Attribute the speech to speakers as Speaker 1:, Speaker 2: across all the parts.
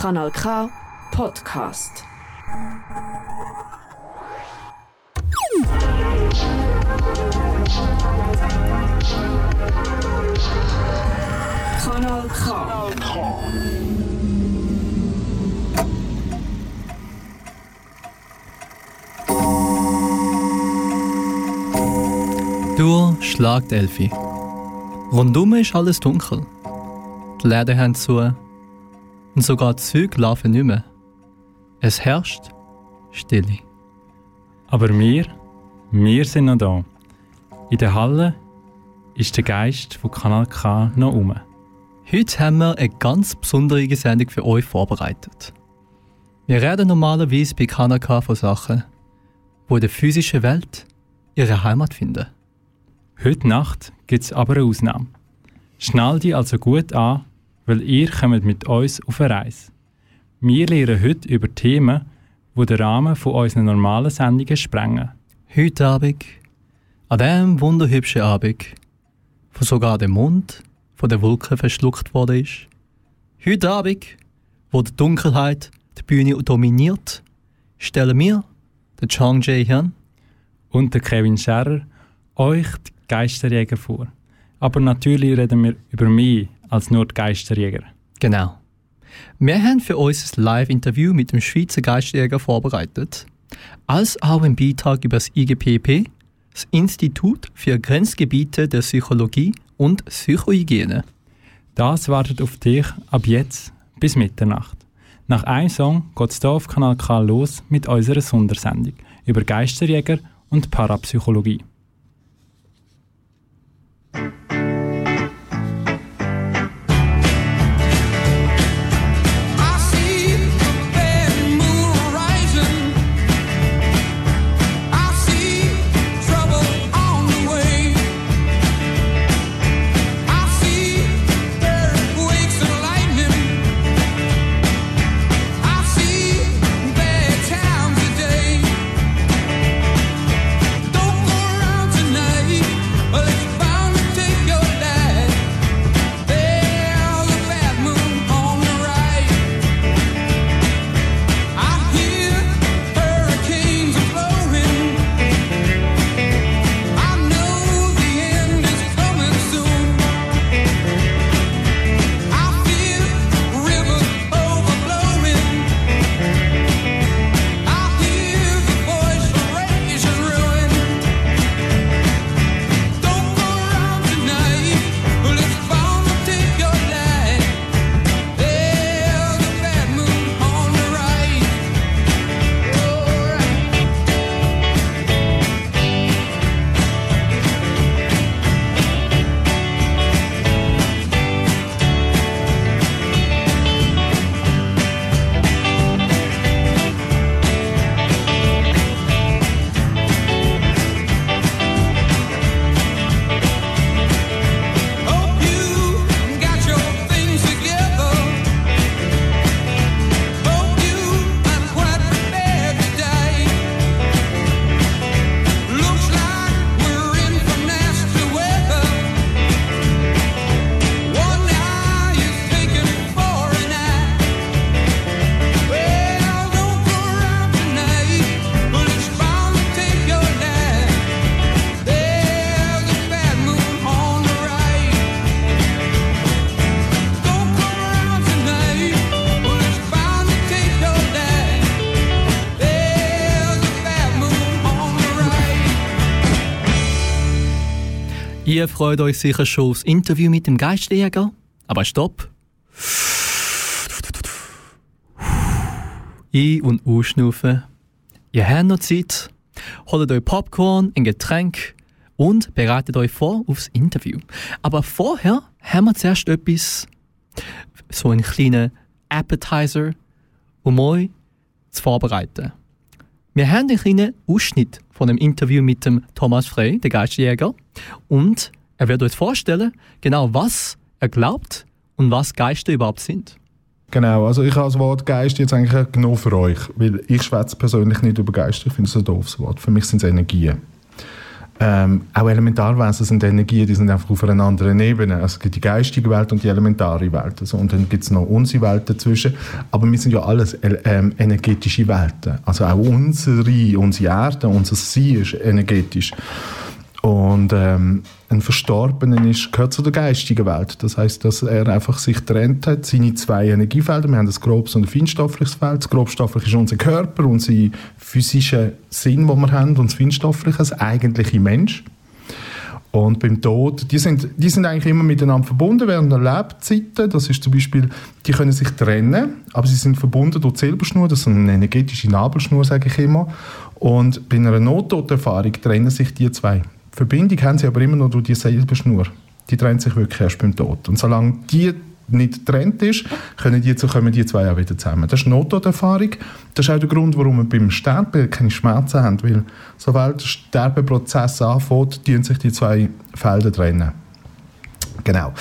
Speaker 1: Kanal K Podcast. Kanal K.
Speaker 2: Du schlagt Elfi. Rundum ist alles dunkel. Die Läden haben zu. Und sogar die Züge laufen nicht mehr. Es herrscht Stille.
Speaker 3: Aber wir, wir sind noch da. In der Halle ist der Geist von Kanal K noch um.
Speaker 2: Heute haben wir eine ganz besondere Sendung für euch vorbereitet. Wir reden normalerweise bei Kanal K von Sachen, die in der physischen Welt ihre Heimat finden.
Speaker 3: Heute Nacht gibt es aber eine Ausnahme. Schnall dich also gut an, weil ihr kommt mit uns auf eine Reise. Wir lernen heute über Themen, die den Rahmen von unseren normalen Sendungen sprengen.
Speaker 2: Heute Abend, an diesem wunderhübschen Abend, wo sogar der Mond von der Wolke verschluckt worden ist. Heute Abend, wo die Dunkelheit die Bühne dominiert, stellen wir, der Chang Jae Hyun,
Speaker 3: Und der Kevin Scherrer euch die Geisterjäger vor. Aber natürlich reden wir über mich als nur die Geisterjäger.
Speaker 2: Genau. Wir haben für uns ein Live-Interview mit dem Schweizer Geisterjäger vorbereitet, als auch einen Beitrag über das IGPP, das Institut für Grenzgebiete der Psychologie und Psychohygiene.
Speaker 3: Das wartet auf dich ab jetzt bis Mitternacht. Nach einem Song geht es hier auf Kanal K los mit unserer Sondersendung über Geisterjäger und Parapsychologie.
Speaker 2: Ihr freut euch sicher schon aufs Interview mit dem Geisterjäger. Aber stopp! Ein- und ausschnaufen. Ihr habt noch Zeit. Holt euch Popcorn, ein Getränk und bereitet euch vor aufs Interview. Aber vorher haben wir zuerst etwas, so einen kleinen Appetizer, um euch zu vorbereiten. Wir haben einen kleinen Ausschnitt von einem Interview mit dem Thomas Frey, der Geisterjäger, und er wird uns vorstellen, genau was er glaubt und was Geister überhaupt sind.
Speaker 4: Genau, also ich habe das Wort Geist jetzt eigentlich genommen für euch, weil ich schwätze persönlich nicht über Geister, ich finde es ein doofes Wort. Für mich sind es Energien. Ähm, auch Elementarwesen sind Energien, die sind einfach auf einer anderen Ebene. Also es gibt die geistige Welt und die elementare Welt. Also, und dann gibt es noch unsere Welt dazwischen. Aber wir sind ja alles ähm, energetische Welten. Also auch unsere, unsere Erde, unser Sein ist energetisch. Und ähm, ein Verstorbener ist, gehört zu der geistigen Welt. Das heißt, dass er einfach sich trennt hat, seine zwei Energiefelder. Wir haben das grobes und ein feinstoffliches Feld. Das grobstoffliche ist unser Körper, unser physischer Sinn, den wir haben, und das feinstoffliche, das eigentliche Mensch. Und beim Tod, die sind, die sind eigentlich immer miteinander verbunden während der Lebzeiten. Das ist zum Beispiel, die können sich trennen, aber sie sind verbunden durch die Silberschnur, das ist eine energetische Nabelschnur, sage ich immer. Und bei einer Nottoderfahrung trennen sich die zwei. Verbindung haben sie aber immer noch durch die Silberschnur. Die trennt sich wirklich erst beim Tod. Und solange die nicht getrennt ist, können die, kommen die zwei auch wieder zusammen. Das ist eine Nottoderfahrung. Das ist auch der Grund, warum wir beim Sterben keine Schmerzen haben, weil sobald der Sterbeprozess anfängt, tun sich die zwei Felder trennen. Genau.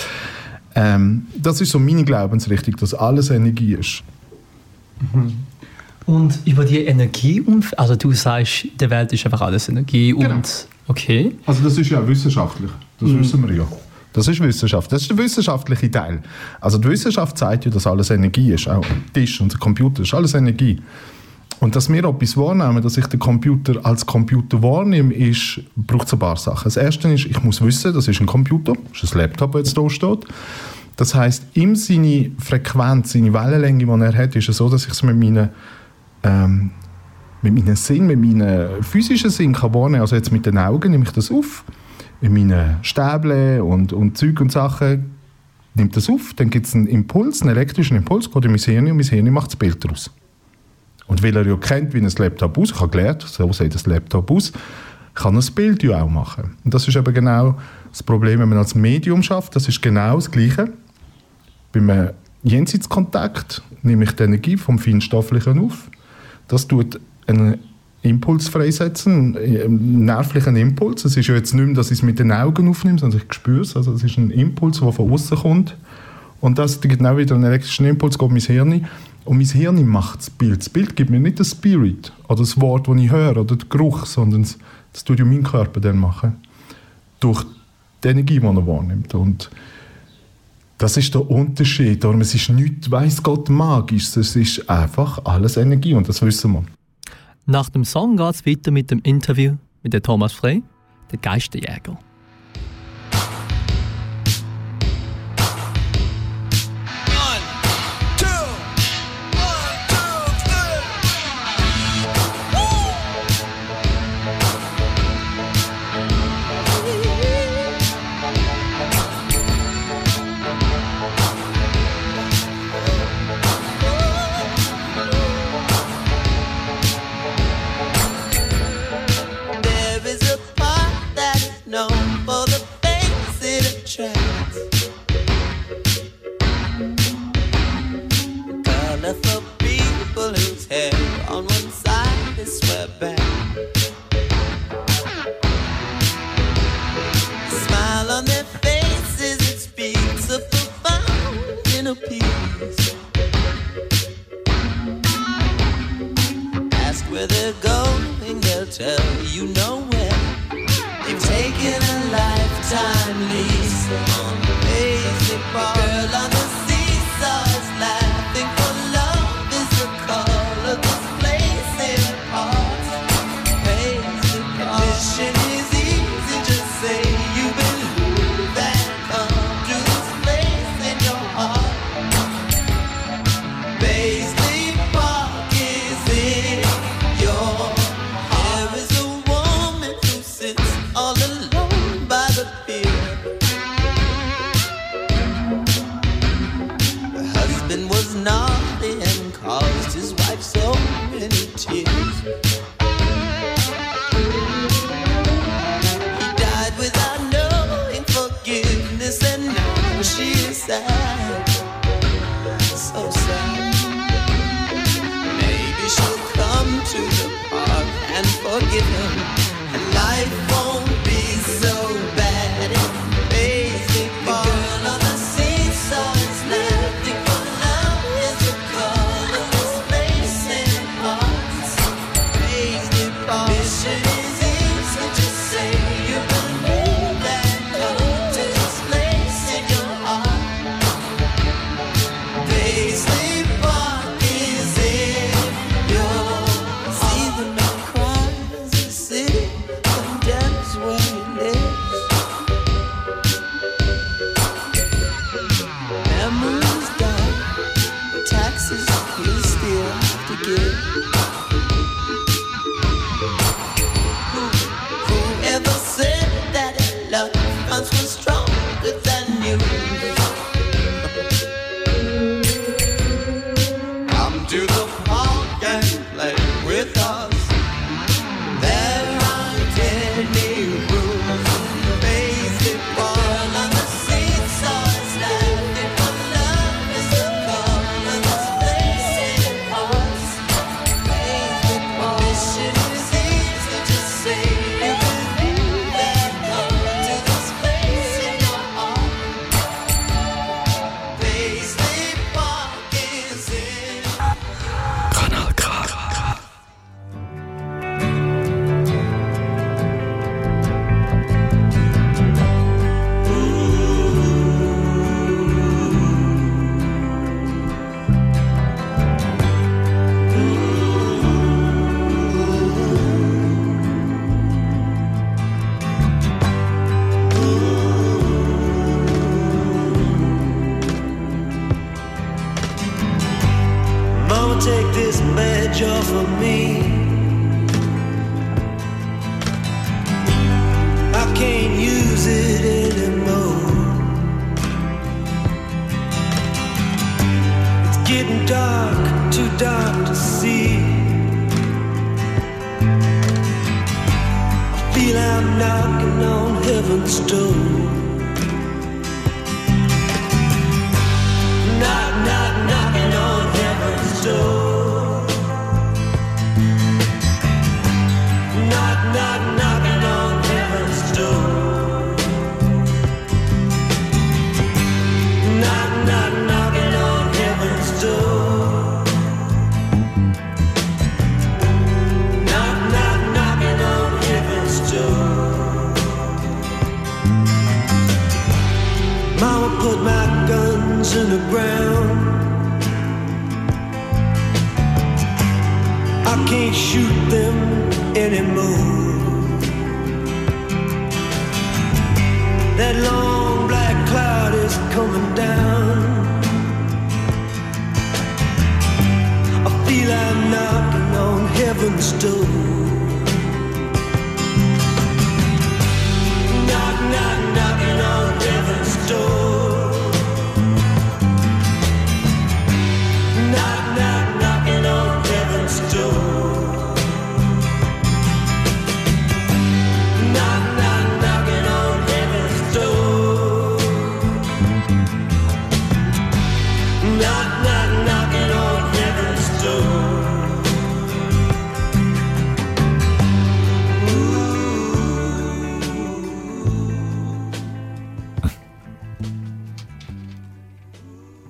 Speaker 4: Ähm, das ist so meine Glaubensrichtung, dass alles Energie ist.
Speaker 2: Und über die Energie, also du sagst, der Welt ist einfach alles Energie
Speaker 4: Genau.
Speaker 2: und okay.
Speaker 4: Also das ist ja wissenschaftlich, das wissen wir ja. Das ist Wissenschaft, das ist der wissenschaftliche Teil. Also die Wissenschaft sagt ja, dass alles Energie ist, auch ein Tisch und der Computer ist alles Energie. Und dass wir etwas wahrnehmen, dass ich den Computer als Computer wahrnehme, ist, braucht es ein paar Sachen. Das erste ist, ich muss wissen, das ist ein Computer, das ist ein Laptop, der jetzt hier steht. Das heißt, ihm seine Frequenz, seine Wellenlänge, die er hat, ist es so, dass ich es mit meinen ähm, mit meinen Sinn, mit meinen physischen Sinn kann wahrnehmen. Also jetzt mit den Augen nehme ich das auf, in meinen Stäbchen und, und Zeug und Sachen nimmt das auf, dann gibt es einen Impuls, einen elektrischen Impuls, geht in mein Hirn und mein Hirn macht das Bild daraus. Und weil er ja kennt, wie ein Laptop aussieht, ich habe gelernt, so sieht das Laptop aus, kann er das Bild ja auch machen. Und das ist eben genau das Problem, wenn man als Medium schafft, das ist genau das Gleiche. Beim Jenseitskontakt nehme ich die Energie vom Feinstofflichen auf. Das tut einen Impuls freisetzen, einen nervlichen Impuls. Es ist ja jetzt nicht mehr, dass ich es mit den Augen aufnehme, sondern ich spüre es. Also es ist ein Impuls, der von außen kommt. Und das gibt genau wieder einen elektrischen Impuls, geht in mein Hirn. Und mein Hirn macht das Bild. Das Bild gibt mir nicht das Spirit oder das Wort, das ich höre oder den Geruch, sondern es- das tut ja mein Körper dann machen. Durch die Energie, die er wahrnimmt. Und das ist der Unterschied. Darum, es ist nichts, weiss Gott, magisch. Es ist einfach alles Energie und das wissen wir.
Speaker 2: Nach dem Song geht es weiter mit dem Interview mit Thomas Frey, der Geisterjäger.
Speaker 5: Ask where they're going, they'll tell you nowhere. They've taken a lifetime lease on. Girl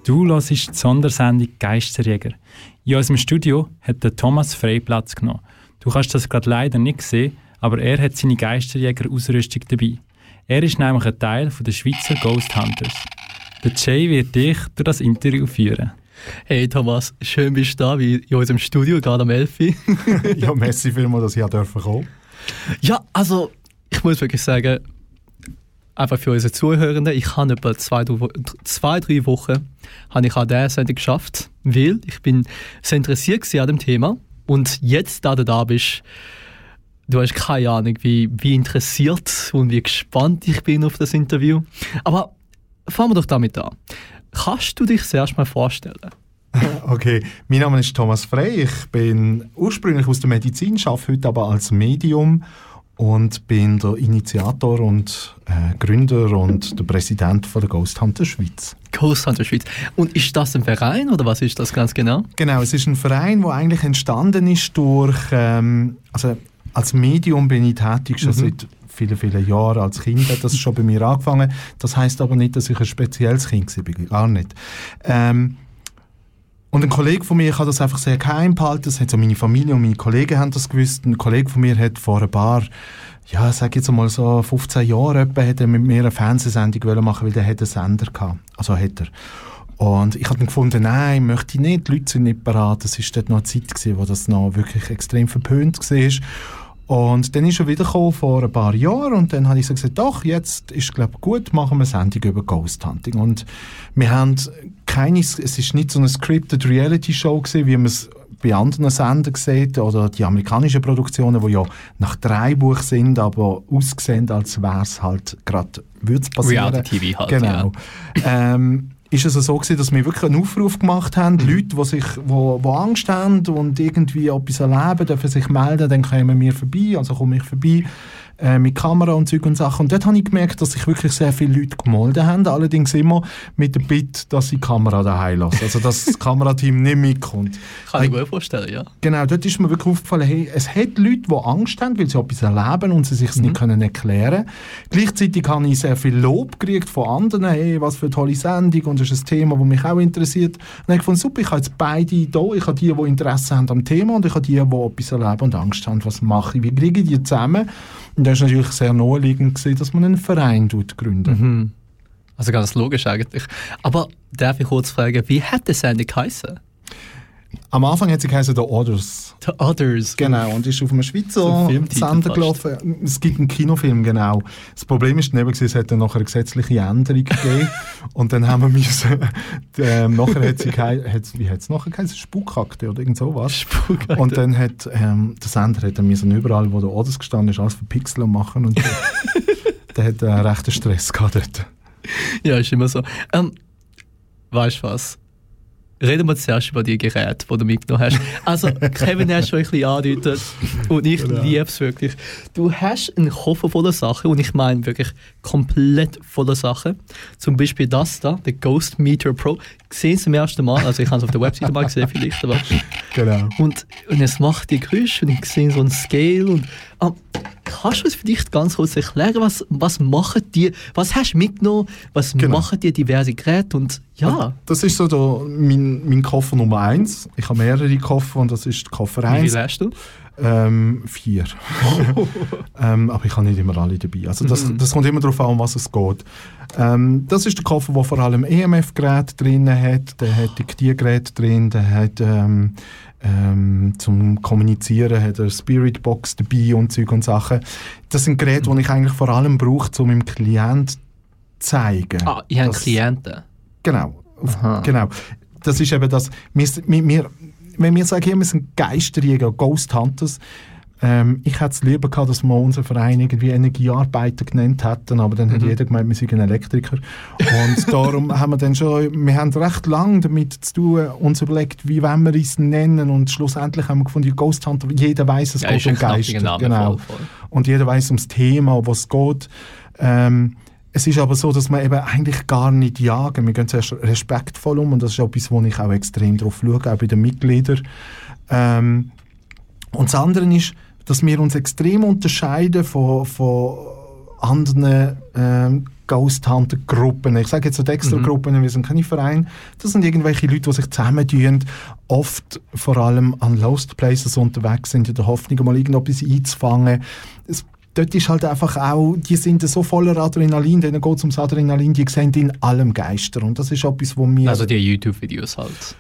Speaker 6: Du hörst die Sondersendung Geisterjäger. In unserem Studio hat der Thomas frei Platz genommen. Du kannst das gerade leider nicht sehen, aber er hat seine Geisterjäger-Ausrüstung dabei. Er ist nämlich ein Teil von der Schweizer Ghost Hunters. Der Jay wird dich durch das Interview führen.
Speaker 2: Hey Thomas, schön bist du da, wie in unserem Studio, gerade am 11. Uhr.
Speaker 4: ja, merci vielmals, dass ich hier dürfen kommen
Speaker 2: ja, also, ich muss wirklich sagen, einfach für unsere Zuhörenden, ich habe etwa zwei, zwei, drei Wochen habe ich an dieser Sendung geschafft, weil ich bin sehr interessiert an dem Thema und jetzt, da du da bist, du hast keine Ahnung, wie, wie interessiert und wie gespannt ich bin auf das Interview. Aber fangen wir doch damit an. Kannst du dich zuerst mal vorstellen?
Speaker 4: Okay, mein Name ist Thomas Frey. Ich bin ursprünglich aus der Medizin, arbeite heute aber als Medium und bin der Initiator und äh, Gründer und der Präsident von der Ghost Hunter Schweiz.
Speaker 2: Ghost Hunter Schweiz. Und ist das ein Verein oder was ist das ganz genau?
Speaker 4: Genau, es ist ein Verein, der eigentlich entstanden ist durch, ähm, also als Medium bin ich tätig schon seit vielen, vielen Jahren. Als Kind hat das schon bei mir angefangen. Das heißt aber nicht, dass ich ein spezielles Kind war, gar nicht. Ähm, und ein Kollege von mir hat das einfach sehr geheim behalten. Das hat so meine Familie und meine Kollegen haben das gewusst. Ein Kollege von mir hat vor ein paar, ja, sag jetzt mal so 15 Jahren etwa, hat er mit mir eine Fernsehsendung machen, weil der einen Sender gehabt. Also hat er. Und ich habe dann gefunden, nein, möchte ich nicht, die Leute sind nicht bereit. Das war dort noch eine Zeit, gewesen, wo das noch wirklich extrem verpönt war. Und dann ist er wiedergekommen vor ein paar Jahren und dann habe ich so gesagt, doch, jetzt ist glaube gut, machen wir eine Sendung über Ghost Hunting. Und wir haben keine, es ist nicht so eine scripted Reality Show gewesen, wie man es bei anderen Sendern sieht oder die amerikanischen Produktionen, die ja nach drei Buch sind, aber aussehen, als wäre es halt gerade, würde es passieren.
Speaker 2: Reality-TV halt,
Speaker 4: Genau. Ähm, ist es so gewesen, dass wir wirklich einen Aufruf gemacht haben,
Speaker 2: Mhm.
Speaker 4: Leute, die sich, wo, wo Angst haben und irgendwie etwas erleben, dürfen sich melden, dann kommen wir vorbei, also komme ich vorbei äh, mit Kamera und Zeug und Sachen. Und dort habe ich gemerkt, dass sich wirklich sehr viele Leute gemolden haben, allerdings immer mit der Bitte, dass sie die Kamera daheim lassen, also dass das Kamerateam nicht mitkommt.
Speaker 2: Kann ich mir gut vorstellen, ja.
Speaker 4: Genau, dort ist mir wirklich aufgefallen, hey, es hat Leute, die Angst haben, weil sie etwas erleben und sie sich es nicht können erklären Gleichzeitig habe ich sehr viel Lob gekriegt von anderen, hey, was für eine tolle Sendung und das ist ein Thema, das mich auch interessiert. Und dann habe ich gefunden, super, ich habe jetzt beide da, ich habe die, die Interesse haben am Thema und ich habe die, die etwas erleben und Angst haben, was mache ich, wie kriege ich die zusammen? Und da ist natürlich sehr naheliegend gewesen, dass man einen Verein tut gründen.
Speaker 2: Also ganz logisch eigentlich. Aber darf ich kurz fragen, wie hat die Sendung geheißen?
Speaker 4: Am Anfang hat sie geheißen The Others.
Speaker 2: The Others.
Speaker 4: Genau, und ist auf einem
Speaker 2: So
Speaker 4: Schweizer Sender gelaufen. Es gibt einen Kinofilm, genau. Das Problem ist daneben, es hat dann nachher eine gesetzliche Änderung gegeben. und dann haben wir müssen, ähm, nachher hat sie gehei- hat's, wie hat es nachher geheißen? Spukakte oder irgend sowas.
Speaker 2: Spukakte.
Speaker 4: Und dann hat, ähm, der Sender hat dann müssen überall, wo der Others gestanden ist, alles verpixeln und machen. Und der, der hat einen rechten Stress gehabt dort.
Speaker 2: Ja, ist immer so. Ähm, weißt du was? Reden wir zuerst über die Geräte, die du mitgenommen hast. Also, Kevin hat schon ein bisschen angedeutet und ich liebe es wirklich. Du hast einen Koffer voller Sachen und ich meine wirklich komplett voller Sachen. Zum Beispiel das da, der Ghost Meter Pro. Gesehen zum ersten Mal, also ich habe es auf der Webseite mal gesehen vielleicht, aber
Speaker 4: Genau.
Speaker 2: und, und es macht die Geräusche und ich sehe so ein Scale und ah, kannst du uns vielleicht ganz kurz erklären, was, was machen die, was hast du mitgenommen, was
Speaker 4: Genau.
Speaker 2: machen die diverse Geräte und ja,
Speaker 4: Das ist so der, mein, mein Koffer Nummer eins. Ich habe mehrere Koffer und das ist Koffer
Speaker 2: wie
Speaker 4: eins.
Speaker 2: viel hast du?
Speaker 4: Ähm, vier. ähm, aber ich habe nicht immer alle dabei. Also das, das kommt immer darauf an, um was es geht. Ähm, das ist der Koffer, der vor allem EMF-Geräte drin hat. Der hat Diktiergeräte drin, der hat ähm, ähm, zum Kommunizieren hat er Spirit Box dabei und Zeug und Sachen. Das sind Geräte, die ich eigentlich vor allem brauche, um meinem Klient zu zeigen.
Speaker 2: Ah, ich habe Klienten.
Speaker 4: Genau.
Speaker 2: Aha.
Speaker 4: genau. Das ist eben das. Wir, wir, wenn wir sagen, wir sind Geisterjäger, Ghost Hunters, ähm, ich hätte es lieber gehabt, dass wir unseren Verein irgendwie Energiearbeiter genannt hätten, aber dann hat jeder gemeint, wir sind ein Elektriker. Und darum haben wir dann schon, wir haben recht lange damit zu tun, uns überlegt, wie wollen wir es nennen und schlussendlich haben wir gefunden, Ghost Hunter, jeder weiß, es
Speaker 2: Ja,
Speaker 4: geht um Geister.
Speaker 2: Name,
Speaker 4: genau.
Speaker 2: voll, voll.
Speaker 4: Und jeder weiß ums Thema, um was es geht. Ähm, es ist aber so, dass wir eben eigentlich gar nicht jagen. Wir gehen zuerst respektvoll um und das ist etwas, wo ich auch extrem drauf schaue, auch bei den Mitgliedern. Ähm, und das andere ist, dass wir uns extrem unterscheiden von, von anderen ähm, Ghost Hunter Gruppen. Ich sage jetzt so extra Gruppen, wir sind keine Verein. Das sind irgendwelche Leute, die sich zusammentun, oft vor allem an Lost Places unterwegs sind, in der Hoffnung, mal irgendetwas einzufangen. Es, dort ist halt einfach auch, die sind so voller Adrenalin, denen geht es ums Adrenalin, die sehen in allem Geister. Und das ist etwas, wo wir...
Speaker 2: Also die YouTube-Videos halt.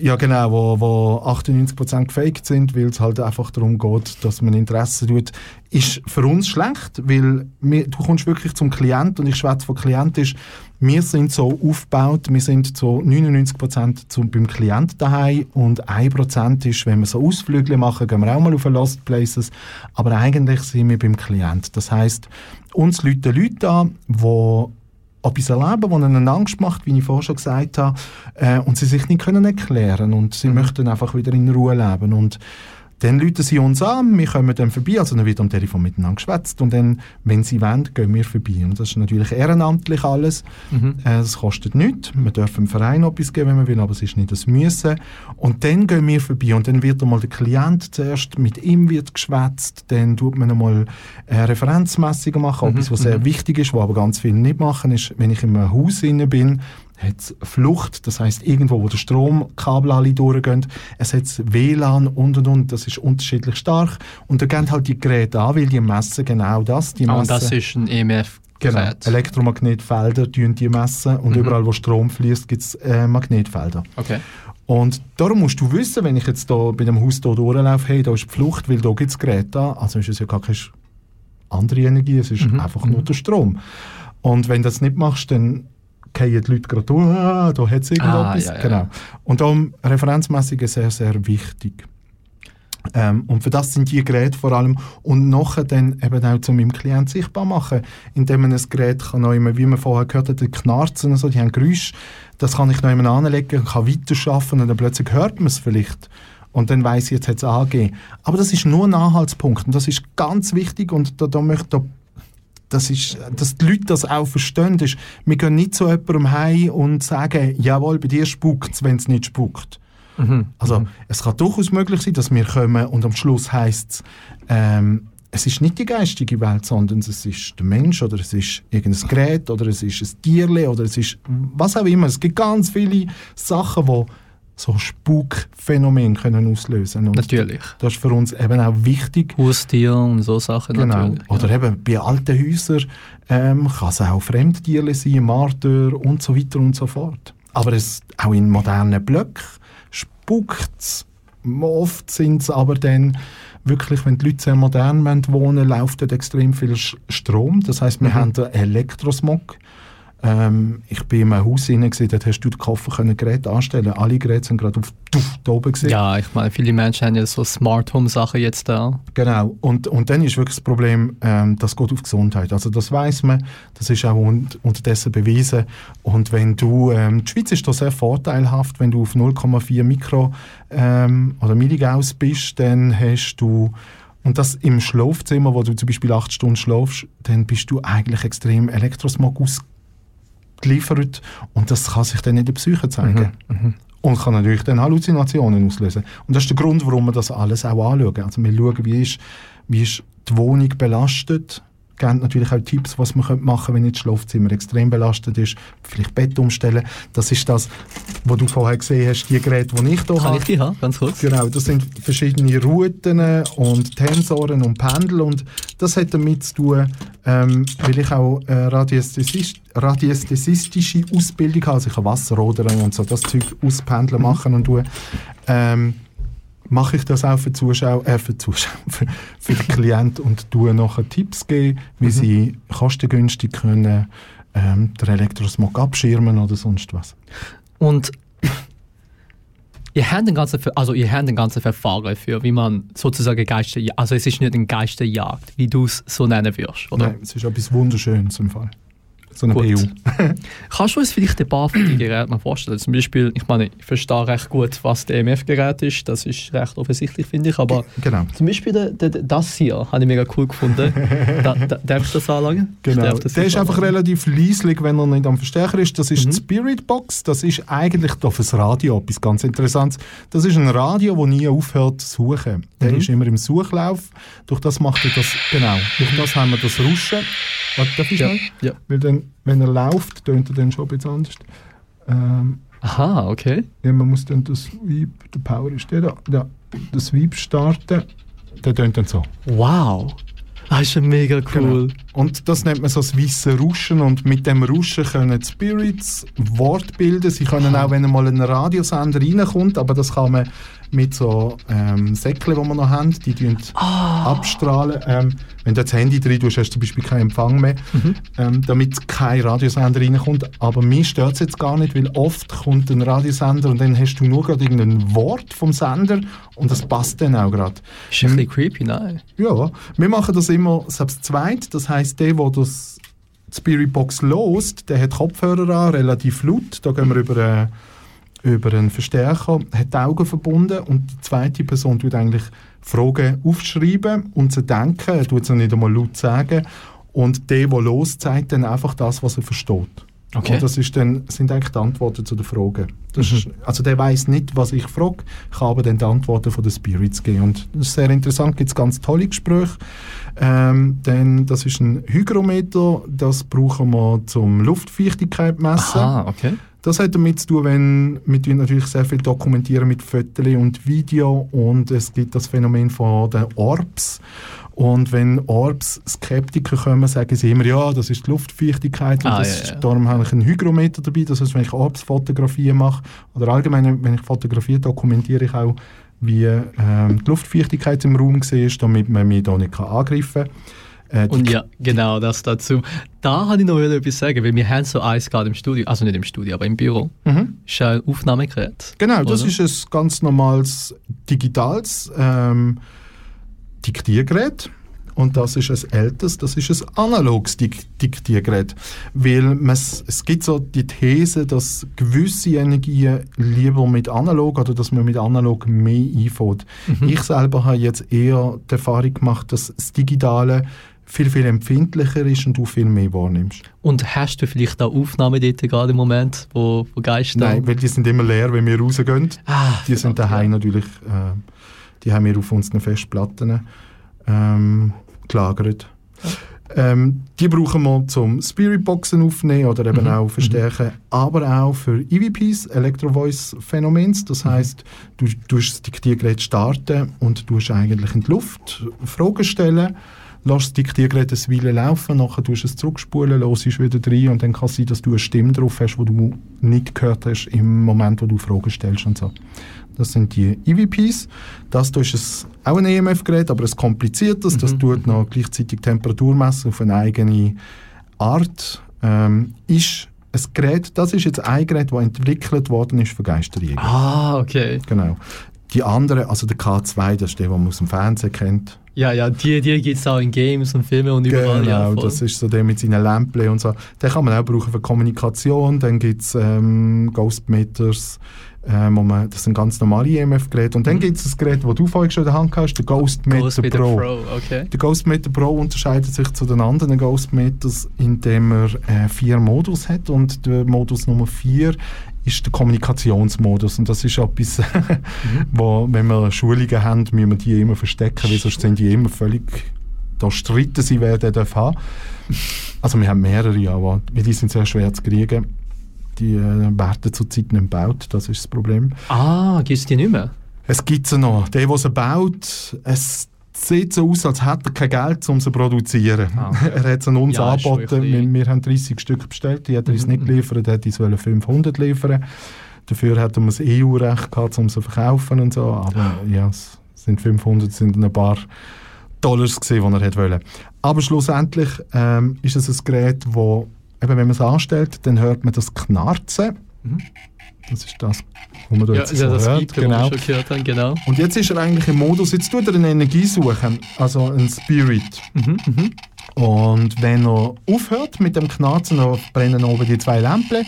Speaker 4: Ja, genau, wo, wo 98% gefaked sind, weil es halt einfach darum geht, dass man Interesse tut, ist für uns schlecht, weil wir, du kommst wirklich zum Klient und ich schwätze von Klient ist, wir sind so aufgebaut, wir sind zu 99% zum, beim Klient daheim und 1% ist, wenn wir so Ausflüge machen, gehen wir auch mal auf Lost Places, aber eigentlich sind wir beim Klient. Das heißt, uns Leute Leute an, die etwas erleben, das ihnen Angst macht, wie ich vorher schon gesagt habe, äh, und sie sich nicht können erklären und sie möchten einfach wieder in Ruhe leben. Und dann rufen sie uns an, wir kommen dann vorbei, also dann wird am Telefon miteinander geschwätzt und dann, wenn sie wollen, gehen wir vorbei. Und das ist natürlich ehrenamtlich alles. Äh, Es kostet nichts. Wir dürfen dem Verein etwas geben, wenn wir will, aber es ist nicht das Müssen. Und dann gehen wir vorbei und dann wird einmal der Klient zuerst, mit ihm wird geschwätzt, dann tut man einmal äh, Referenzmessungen machen, etwas, was sehr wichtig ist, was aber ganz viele nicht machen, ist, wenn ich in einem Haus bin, hat Flucht, das heißt irgendwo, wo der Stromkabel alle durchgehen, es hat WLAN und und und, das ist unterschiedlich stark und da gehen halt die Geräte an, weil die messen genau das, die
Speaker 2: Ah,
Speaker 4: messen,
Speaker 2: und das ist ein EMF
Speaker 4: Genau. Elektromagnetfelder tun die messen und
Speaker 2: Mhm.
Speaker 4: überall, wo Strom fließt, gibt es äh, Magnetfelder.
Speaker 2: Okay.
Speaker 4: Und darum musst du wissen, wenn ich jetzt da bei dem Haus hier durchlaufe, hey, da ist die Flucht, weil da gibt es Geräte also ist es ja gar keine andere Energie, es ist
Speaker 2: Mhm,
Speaker 4: einfach nur der Strom. Und wenn du das nicht machst, dann fallen die Leute gerade ah, da hat es irgendetwas.
Speaker 2: ja, ja,
Speaker 4: genau. Und darum Referenzmessungen sehr, sehr wichtig. Ähm, und für das sind die Geräte vor allem und nachher dann eben auch zu meinem Klient sichtbar machen, indem man ein Gerät kann noch immer, wie man vorher gehört hat, die knarzen und so, die haben Geräusche, das kann ich noch immer anlegen, kann weiterarbeiten und dann plötzlich hört man es vielleicht und dann weiss ich, jetzt hat es angegeben. Aber das ist nur ein Anhaltspunkt und das ist ganz wichtig und da, da möchte da das ist, dass die Leute das auch verstehen, ist, wir gehen nicht zu jemandem heim und sagen, jawohl, bei dir spukt es, wenn es nicht spukt. Also es kann durchaus möglich sein, dass wir kommen und am Schluss heisst es, ähm, es ist nicht die geistige Welt, sondern es ist der Mensch oder es ist irgendein Gerät oder es ist ein Tierle oder es ist was auch immer. Es gibt ganz viele Sachen, die so Spukphänomene können auslösen und
Speaker 2: Natürlich.
Speaker 4: Das ist für uns eben auch wichtig,
Speaker 2: Haustier und so Sachen
Speaker 4: Genau.
Speaker 2: natürlich.
Speaker 4: Oder eben bei alten Häusern ähm, kann es auch Fremdtiere sein, Martyr und so weiter und so fort. Aber es, auch in modernen Blöcken spuckt es. Oft sind es aber dann wirklich, wenn die Leute sehr modern wollen wohnen, läuft dort extrem viel Strom. Das heißt, wir haben da Elektrosmog. Ähm, ich bin in einem Haus hinein, dort hast du den Koffer können Geräte anstellen. Alle Geräte sind gerade auf tuff, da oben gewesen.
Speaker 2: Ja, ich meine, viele Menschen haben ja so Smart Home Sachen jetzt da.
Speaker 4: Genau. Und, und dann ist wirklich das Problem, ähm, das geht auf Gesundheit. Also das weiß man, das ist auch un unterdessen bewiesen. Und wenn du, ähm, die Schweiz ist da sehr vorteilhaft, wenn du auf 0,4 Mikro ähm, oder Milligauss bist, dann hast du und das im Schlafzimmer, wo du zum Beispiel acht Stunden schlafst, dann bist du eigentlich extrem Elektrosmog ausgeliefert und das kann sich dann in der Psyche zeigen. Und kann natürlich dann Halluzinationen auslösen. Und das ist der Grund, warum wir das alles auch anschauen. Also wir schauen, wie ist, wie ist die Wohnung belastet. Geben natürlich auch Tipps, was man könnte machen wenn jetzt das Schlafzimmer extrem belastet ist. Vielleicht Bett umstellen. Das ist das, was du vorher gesehen hast, die Geräte, die ich hier
Speaker 2: Kann
Speaker 4: habe.
Speaker 2: ich die haben, ganz kurz?
Speaker 4: Genau, das sind verschiedene Routen und Tensoren und Pendel und das hat damit zu tun, ähm, weil ich auch äh, Radiästhesist, radiästhesistische Ausbildung habe, also ich kann Wasserrodern und so das Zeug auspendeln machen und tun, ähm, mache ich das auch für Zuschauer, äh, für Zuschauer, für, für den Klienten und tue nachher Tipps geben, wie sie kostengünstig können ähm, den Elektrosmog abschirmen oder sonst was.
Speaker 2: Und ihr habt den ganzen, also ihr habt den ganzen Verfahren für, wie man sozusagen Geister, also es ist nicht eine Geisterjagd, wie du es so nennen wirst, oder?
Speaker 4: Nein, es ist etwas Wunderschönes im Fall. So eine
Speaker 2: Gut.
Speaker 4: PU.
Speaker 2: Kannst du uns vielleicht ein paar von den Geräten mal vorstellen? Zum Beispiel, ich meine, ich verstehe recht gut, was das EMF-Gerät ist, das ist recht offensichtlich, finde ich, aber
Speaker 4: Genau.
Speaker 2: zum Beispiel der, der, das hier habe ich mega cool gefunden. da, da, darf ich das anlangen?
Speaker 4: Genau.
Speaker 2: das
Speaker 4: Der ist
Speaker 2: nicht
Speaker 4: einfach
Speaker 2: anlangen.
Speaker 4: relativ leislich, wenn er nicht am Verstärker ist. Das
Speaker 2: Mhm.
Speaker 4: ist die Spirit Box. Das ist eigentlich da fürs Radio etwas ganz Interessantes. Das ist ein Radio, das nie aufhört zu suchen. Der
Speaker 2: Mhm.
Speaker 4: ist immer im Suchlauf. Durch das macht er das, genau. Durch das haben wir das Ruschen. Warte, darf ich
Speaker 2: Ja,
Speaker 4: schnell?
Speaker 2: ja.
Speaker 4: Weil dann, wenn er läuft, tönt er dann schon ein bisschen anders. Ähm,
Speaker 2: Aha, okay.
Speaker 4: ja, man muss dann das Sweep, der Power ist der da, ja, das Sweep starten. Der tönt dann so.
Speaker 2: Wow. Das ist ja mega cool.
Speaker 4: Genau. Und das nennt man so das weiße Rauschen. Und mit dem Rauschen können die Spirits Wort bilden. Sie können auch, wenn mal ein Radiosender reinkommt, aber das kann man mit so ähm, Säckchen, die wir noch haben, die tun abstrahlen. Ähm, wenn du das Handy drin tust, hast du zum Beispiel keinen Empfang mehr, ähm, damit kein Radiosender reinkommt. Aber mir stört es jetzt gar nicht, weil oft kommt ein Radiosender und dann hast du nur gerade irgendein Wort vom Sender und das passt dann auch gerade.
Speaker 2: Ist ein bisschen creepy, nein?
Speaker 4: Ja, wir machen das immer selbst zweit. Das heißt, der, der das die Spirit Box lost, der hat Kopfhörer an, relativ laut. Da gehen wir über, äh, über einen Verstärker, hat die Augen verbunden und die zweite Person tut eigentlich Fragen aufschreiben und sie denken, er tut sie nicht einmal laut sagen. Und der, der los zeigt dann einfach das, was er versteht.
Speaker 2: Okay.
Speaker 4: Und das ist dann, sind eigentlich die Antworten zu den Fragen. Das ist, also der weiß nicht, was ich frage, kann aber dann die Antworten von den Spirits geben. Und das ist sehr interessant, gibt es ganz tolle Gespräche. Ähm, denn das ist ein Hygrometer, das brauchen wir zum Luftfeuchtigkeit messen.
Speaker 2: Aha, okay.
Speaker 4: Das hat damit zu tun, wenn wir natürlich sehr viel dokumentieren mit Fotos und Video und es gibt das Phänomen von den Orbs Und wenn Orbs-Skeptiker kommen, sagen sie immer, ja, das ist die Luftfeuchtigkeit. Und
Speaker 2: Ah,
Speaker 4: das
Speaker 2: ja,
Speaker 4: ist,
Speaker 2: ja.
Speaker 4: Darum habe ich einen Hygrometer dabei. Das heißt, wenn ich Orbs-Fotografien mache, oder allgemein, wenn ich fotografiere, dokumentiere ich auch, wie ähm, die Luftfeuchtigkeit im Raum war, damit man mich da nicht angreifen kann. Äh,
Speaker 2: Und ja, genau das dazu. Da habe ich noch etwas sagen, weil wir haben so eins gerade im Studio, also nicht im Studio, aber im Büro.
Speaker 4: Mhm.
Speaker 2: Ist ein Aufnahmegerät.
Speaker 4: Genau, das
Speaker 2: Oder?
Speaker 4: ist ein ganz normales digitales ähm, Diktiergerät. Und das ist ein älteres, das ist ein analoges Dik Diktiergerät. Weil es gibt so die These, dass gewisse Energien lieber mit analog oder dass man mit analog mehr einfällt. Ich selber habe jetzt eher die Erfahrung gemacht, dass das Digitale viel, viel empfindlicher ist und du viel mehr wahrnimmst.
Speaker 2: Und hast du vielleicht auch Aufnahmen dort gerade im Moment, wo, wo Geister...
Speaker 4: Nein, weil die sind immer leer, wenn wir rausgehen.
Speaker 2: Ah,
Speaker 4: Die sind daheim natürlich, äh, die haben wir auf unseren Festplatten ähm, gelagert. Ähm, die brauchen wir zum Spiritboxen aufnehmen oder eben auch verstärken, aber auch für EVPs, Electro-Voice-Phänomens. Das heißt, du tust das Diktiergerät starten und du eigentlich in die Luft Fragen stellen, lässt das Diktiergerät eine Weile laufen, nachher tust du es zurückspulen, hörst wieder rein und dann kann es sein, dass du eine Stimme drauf hast, die du nicht gehört hast im Moment, wo du Fragen stellst und so. Das sind die EVPs. Das hier ist ein, auch ein EMF-Gerät, aber ein kompliziertes. Das tut noch gleichzeitig Temperatur messen auf eine eigene Art. Ähm, ist ein Gerät, das ist jetzt ein Gerät, das entwickelt worden ist für Geisterjäger.
Speaker 2: Ah, okay.
Speaker 4: Genau. Die andere, also der K2, das ist der, den man aus dem Fernsehen kennt.
Speaker 2: Ja, ja, die, die gibt es auch in Games und Filmen und überall. ja,
Speaker 4: Genau,
Speaker 2: voll.
Speaker 4: das ist so der mit seinen Lämpchen und so. Den kann man auch brauchen für Kommunikation. Dann gibt es ähm, Ghostmeters, ähm, wo man, das sind ganz normale EMF-Geräte. Und dann gibt es das Gerät, das du vorhin schon in der Hand hast, der Ghostmeter,
Speaker 2: Ghostmeter
Speaker 4: Pro.
Speaker 2: Pro, okay.
Speaker 4: Der Ghostmeter Pro unterscheidet sich zu den anderen Ghostmeters, indem er äh, vier Modus hat und der Modus Nummer vier ist der Kommunikationsmodus und das ist etwas, wo, wenn wir Schulungen haben, müssen wir die immer verstecken, weil sonst sind die immer völlig, da streiten sie, wer den darf haben. Also wir haben mehrere, aber die sind sehr schwer zu kriegen. Die äh, werden zurzeit nicht gebaut, das ist das Problem.
Speaker 2: Ah, gibt es die nicht mehr?
Speaker 4: Es gibt sie noch. Der, der sie baut, es sieht so aus, als hätte er kein Geld, um sie zu produzieren.
Speaker 2: Ah.
Speaker 4: er hat sie an uns
Speaker 2: Ja,
Speaker 4: angeboten. Wir,
Speaker 2: Mhm,
Speaker 4: wir haben 30 Stück bestellt, die hat er uns nicht geliefert, er hat uns wollen 500 liefern. Dafür hätten wir das EU-Recht gehabt, um sie zu verkaufen und so. Aber ja, es sind 500, es sind ein paar Dollars gewesen, die er hätte wollen. Aber schlussendlich ähm, ist es ein Gerät, wo, eben, wenn man es anstellt, dann hört man das Knarzen. Das ist das, was man da
Speaker 2: Ja,
Speaker 4: jetzt
Speaker 2: ja
Speaker 4: so
Speaker 2: das
Speaker 4: hört.
Speaker 2: Piepen, genau. wir schon gehört haben, genau.
Speaker 4: Und jetzt ist er eigentlich im Modus, jetzt tut er eine Energie suchen, also einen Spirit. Und wenn er aufhört mit dem Knarzen, dann brennen oben die zwei Lämpchen,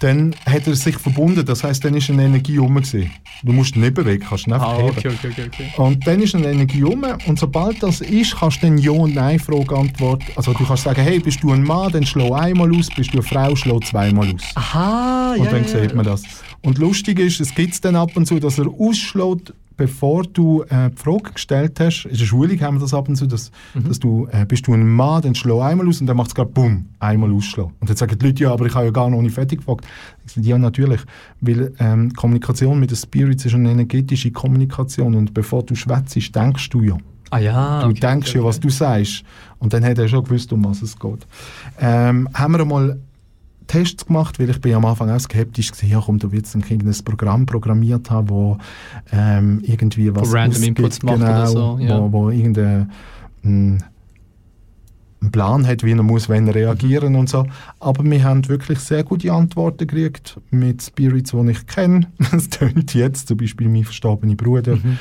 Speaker 4: dann hat er sich verbunden. Das heißt, dann ist eine Energie rum. gewesen. Du musst ihn nicht bewegen, kannst ihn einfach
Speaker 2: Ah, okay, okay, okay.
Speaker 4: Und dann ist eine Energie um und sobald das ist, kannst du dann Ja- und Nein-Frage antworten. Also du kannst sagen, hey, bist du ein Mann, dann schlau einmal aus, bist du eine Frau, schlau zweimal aus.
Speaker 2: Aha,
Speaker 4: Und
Speaker 2: ja,
Speaker 4: dann
Speaker 2: ja,
Speaker 4: sieht man das. Und lustig ist, es gibt es dann ab und zu, dass er ausschlägt, bevor du äh, die Frage gestellt hast. In der Schulung haben wir das ab und zu, dass,
Speaker 2: Mhm.
Speaker 4: dass du, äh, bist du ein Mann, dann schlau einmal aus und dann macht es gerade bumm, einmal ausschlagen. Und dann sagen die Leute, ja, aber ich habe ja gar noch nicht fertig gefragt. Ich sage, ja, natürlich, weil ähm, Kommunikation mit den Spirits ist eine energetische Kommunikation und bevor du schwätzt, denkst du ja.
Speaker 2: Ah ja,
Speaker 4: Du
Speaker 2: okay,
Speaker 4: denkst
Speaker 2: okay,
Speaker 4: ja, was du sagst. Und dann hat er schon gewusst, um was es geht. Ähm, haben wir einmal Tests gemacht, weil ich bin am Anfang auch skeptisch war, ja komm, da wird es ein irgendein Programm programmiert haben, wo ähm, irgendwie was
Speaker 2: random
Speaker 4: ausgibt,
Speaker 2: Inputs macht
Speaker 4: genau,
Speaker 2: oder so, ja.
Speaker 4: wo, wo irgendein mm, einen Plan hat, wie er muss, wenn er reagieren und so. Aber wir haben wirklich sehr gute Antworten gekriegt mit Spirits, die ich kenne. Das tönt jetzt zum Beispiel mein verstorbener Bruder
Speaker 2: Mhm.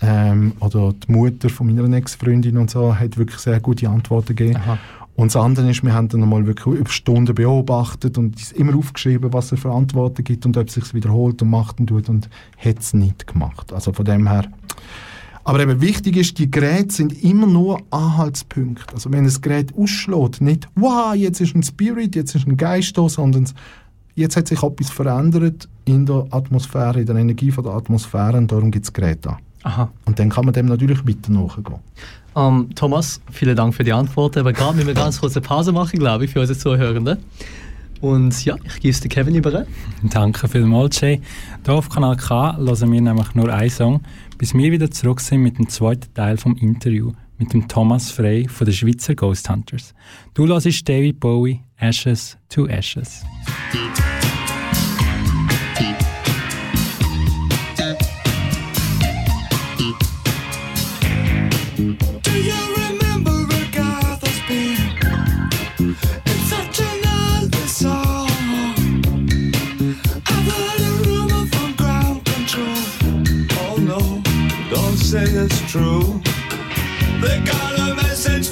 Speaker 4: ähm, oder die Mutter von meiner Ex-Freundin und so hat wirklich sehr gute Antworten gegeben.
Speaker 2: Aha.
Speaker 4: Und das andere ist, wir haben dann einmal wirklich über Stunden beobachtet und immer aufgeschrieben, was er für Antworten gibt und ob es sich wiederholt und macht und tut und hat es nicht gemacht. Also von dem her. Aber eben wichtig ist, die Geräte sind immer nur Anhaltspunkte. Also wenn das Gerät ausschlägt, nicht «Wow, jetzt ist ein Spirit, jetzt ist ein Geist da», sondern jetzt hat sich etwas verändert in der Atmosphäre, in der Energie von der Atmosphäre und darum gibt es Geräte an.
Speaker 2: Aha.
Speaker 4: Und dann kann man dem natürlich weiter nachgehen.
Speaker 2: Ähm, Thomas, vielen Dank für die Antworten. Aber gerade müssen wir ganz kurz eine Pause machen, glaube ich, für unsere Zuhörenden. Und ja, ich gebe es Kevin über.
Speaker 6: Danke vielmals, Jay. Hier auf Kanal K hören wir nämlich nur einen Song, bis wir wieder zurück sind mit dem zweiten Teil vom Interview mit dem Thomas Frey von den Schweizer Ghost Hunters. Du hörst David Bowie, Ashes to Ashes.
Speaker 7: Say it's true. They got a message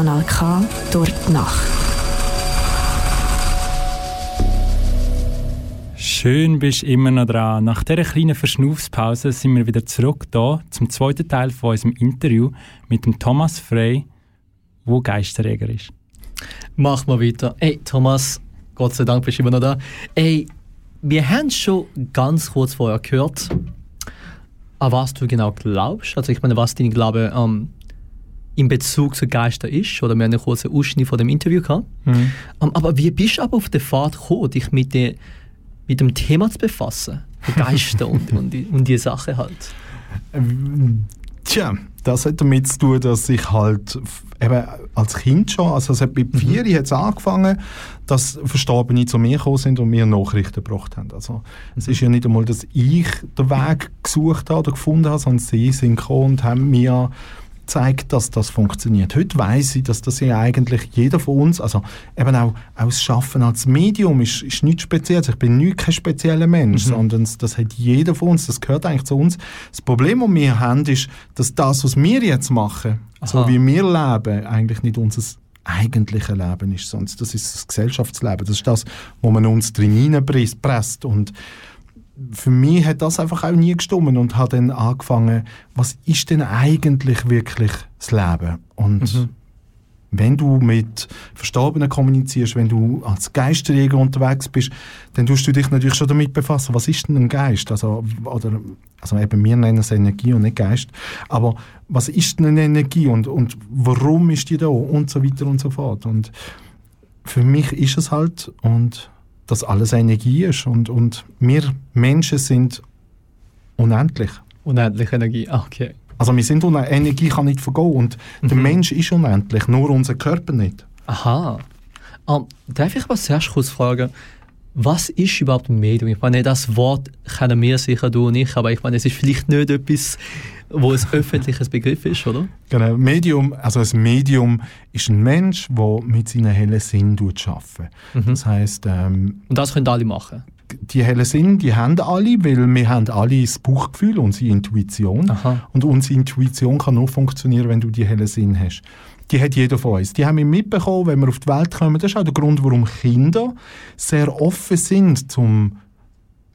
Speaker 1: Kanal K durch die Nacht.
Speaker 6: Schön bist du immer noch dran. Nach dieser kleinen Verschnaufspause sind wir wieder zurück da zum zweiten Teil von unserem Interview mit dem Thomas Frey, wo Geisterjäger ist.
Speaker 2: Mach mal weiter. Ey, Thomas, Gott sei Dank bist du immer noch da. Ey, wir haben schon ganz kurz vorher gehört, an was du genau glaubst. Also ich meine, was dein Glaube ähm, in Bezug zu Geister ist. Oder wir haben einen kurzen Ausschnitt von dem Interview gehabt. Ähm, aber wie bist du aber auf den Pfad gekommen, dich mit, der, mit dem Thema zu befassen? Geister und, und, die, und die Sache halt.
Speaker 4: Ähm, Tja, das hat damit zu tun, dass ich halt eben als Kind schon, also es hat mit vier mhm. hat's angefangen, dass Verstorbene zu mir gekommen sind und mir Nachrichten gebracht haben. Also es ist ja nicht einmal, dass ich den Weg gesucht habe oder gefunden habe, sondern sie sind gekommen und haben mir zeigt, dass das funktioniert. Heute weiß ich, dass das ja eigentlich jeder von uns, also eben auch, auch das Schaffen als Medium ist, ist nichts Spezielles. Ich bin nicht kein spezieller Mensch, sondern das, hat jeder von uns, das gehört eigentlich zu uns. Das Problem, das wir haben, ist, dass das, was wir jetzt machen, so
Speaker 2: Aha.
Speaker 4: wie wir leben, eigentlich nicht unser eigentliche Leben ist, sondern das ist das Gesellschaftsleben. Das ist das, wo man uns drin hineinpresst und für mich hat das einfach auch nie gestimmt und hat dann angefangen, was ist denn eigentlich wirklich das Leben? Und wenn du mit Verstorbenen kommunizierst, wenn du als Geisterjäger unterwegs bist, dann tust du dich natürlich schon damit befassen, was ist denn ein Geist? Also, oder, also eben wir nennen es Energie und nicht Geist. Aber was ist denn eine Energie und, und warum ist die da? Und so weiter und so fort. Und für mich ist es halt, und dass alles Energie ist. Und, und wir Menschen sind unendlich.
Speaker 2: Unendliche Energie. Ah, Okay.
Speaker 4: Also wir sind unendlich. Energie kann nicht vergehen. Und der Mensch ist unendlich, nur unser Körper nicht.
Speaker 2: Aha. Ähm, darf ich was zuerst kurz fragen? Was ist überhaupt Medium? Ich meine, das Wort kennen wir sicher, du und ich, aber ich meine, es ist vielleicht nicht etwas, wo ein öffentliches Begriff ist, oder?
Speaker 4: Genau. Medium, also ein Medium ist ein Mensch, der mit seinen hellen Sinn arbeitet. Das heißt, ähm,
Speaker 2: Und das können alle machen.
Speaker 4: die hellen Sinn, die haben alle, weil wir haben alle das Bauchgefühl, unsere Intuition.
Speaker 2: Aha.
Speaker 4: Und unsere Intuition kann nur funktionieren, wenn du die hellen Sinn hast. Die hat jeder von uns. Die haben wir mitbekommen, wenn wir auf die Welt kommen. Das ist auch der Grund, warum Kinder sehr offen sind, um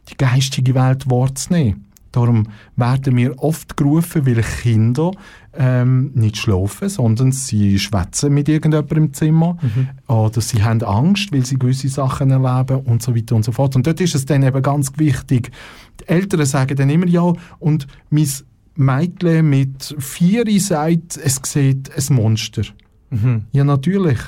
Speaker 4: die geistige Welt wahrzunehmen. Darum werden wir oft gerufen, weil Kinder ähm, nicht schlafen, sondern sie schwätzen mit irgendjemandem im Zimmer oder sie haben Angst, weil sie gewisse Sachen erleben und so weiter und so fort. Und dort ist es dann eben ganz wichtig. Die Eltern sagen dann immer ja und mein Mädchen mit vier sagt, es sieht ein Monster. Ja, natürlich.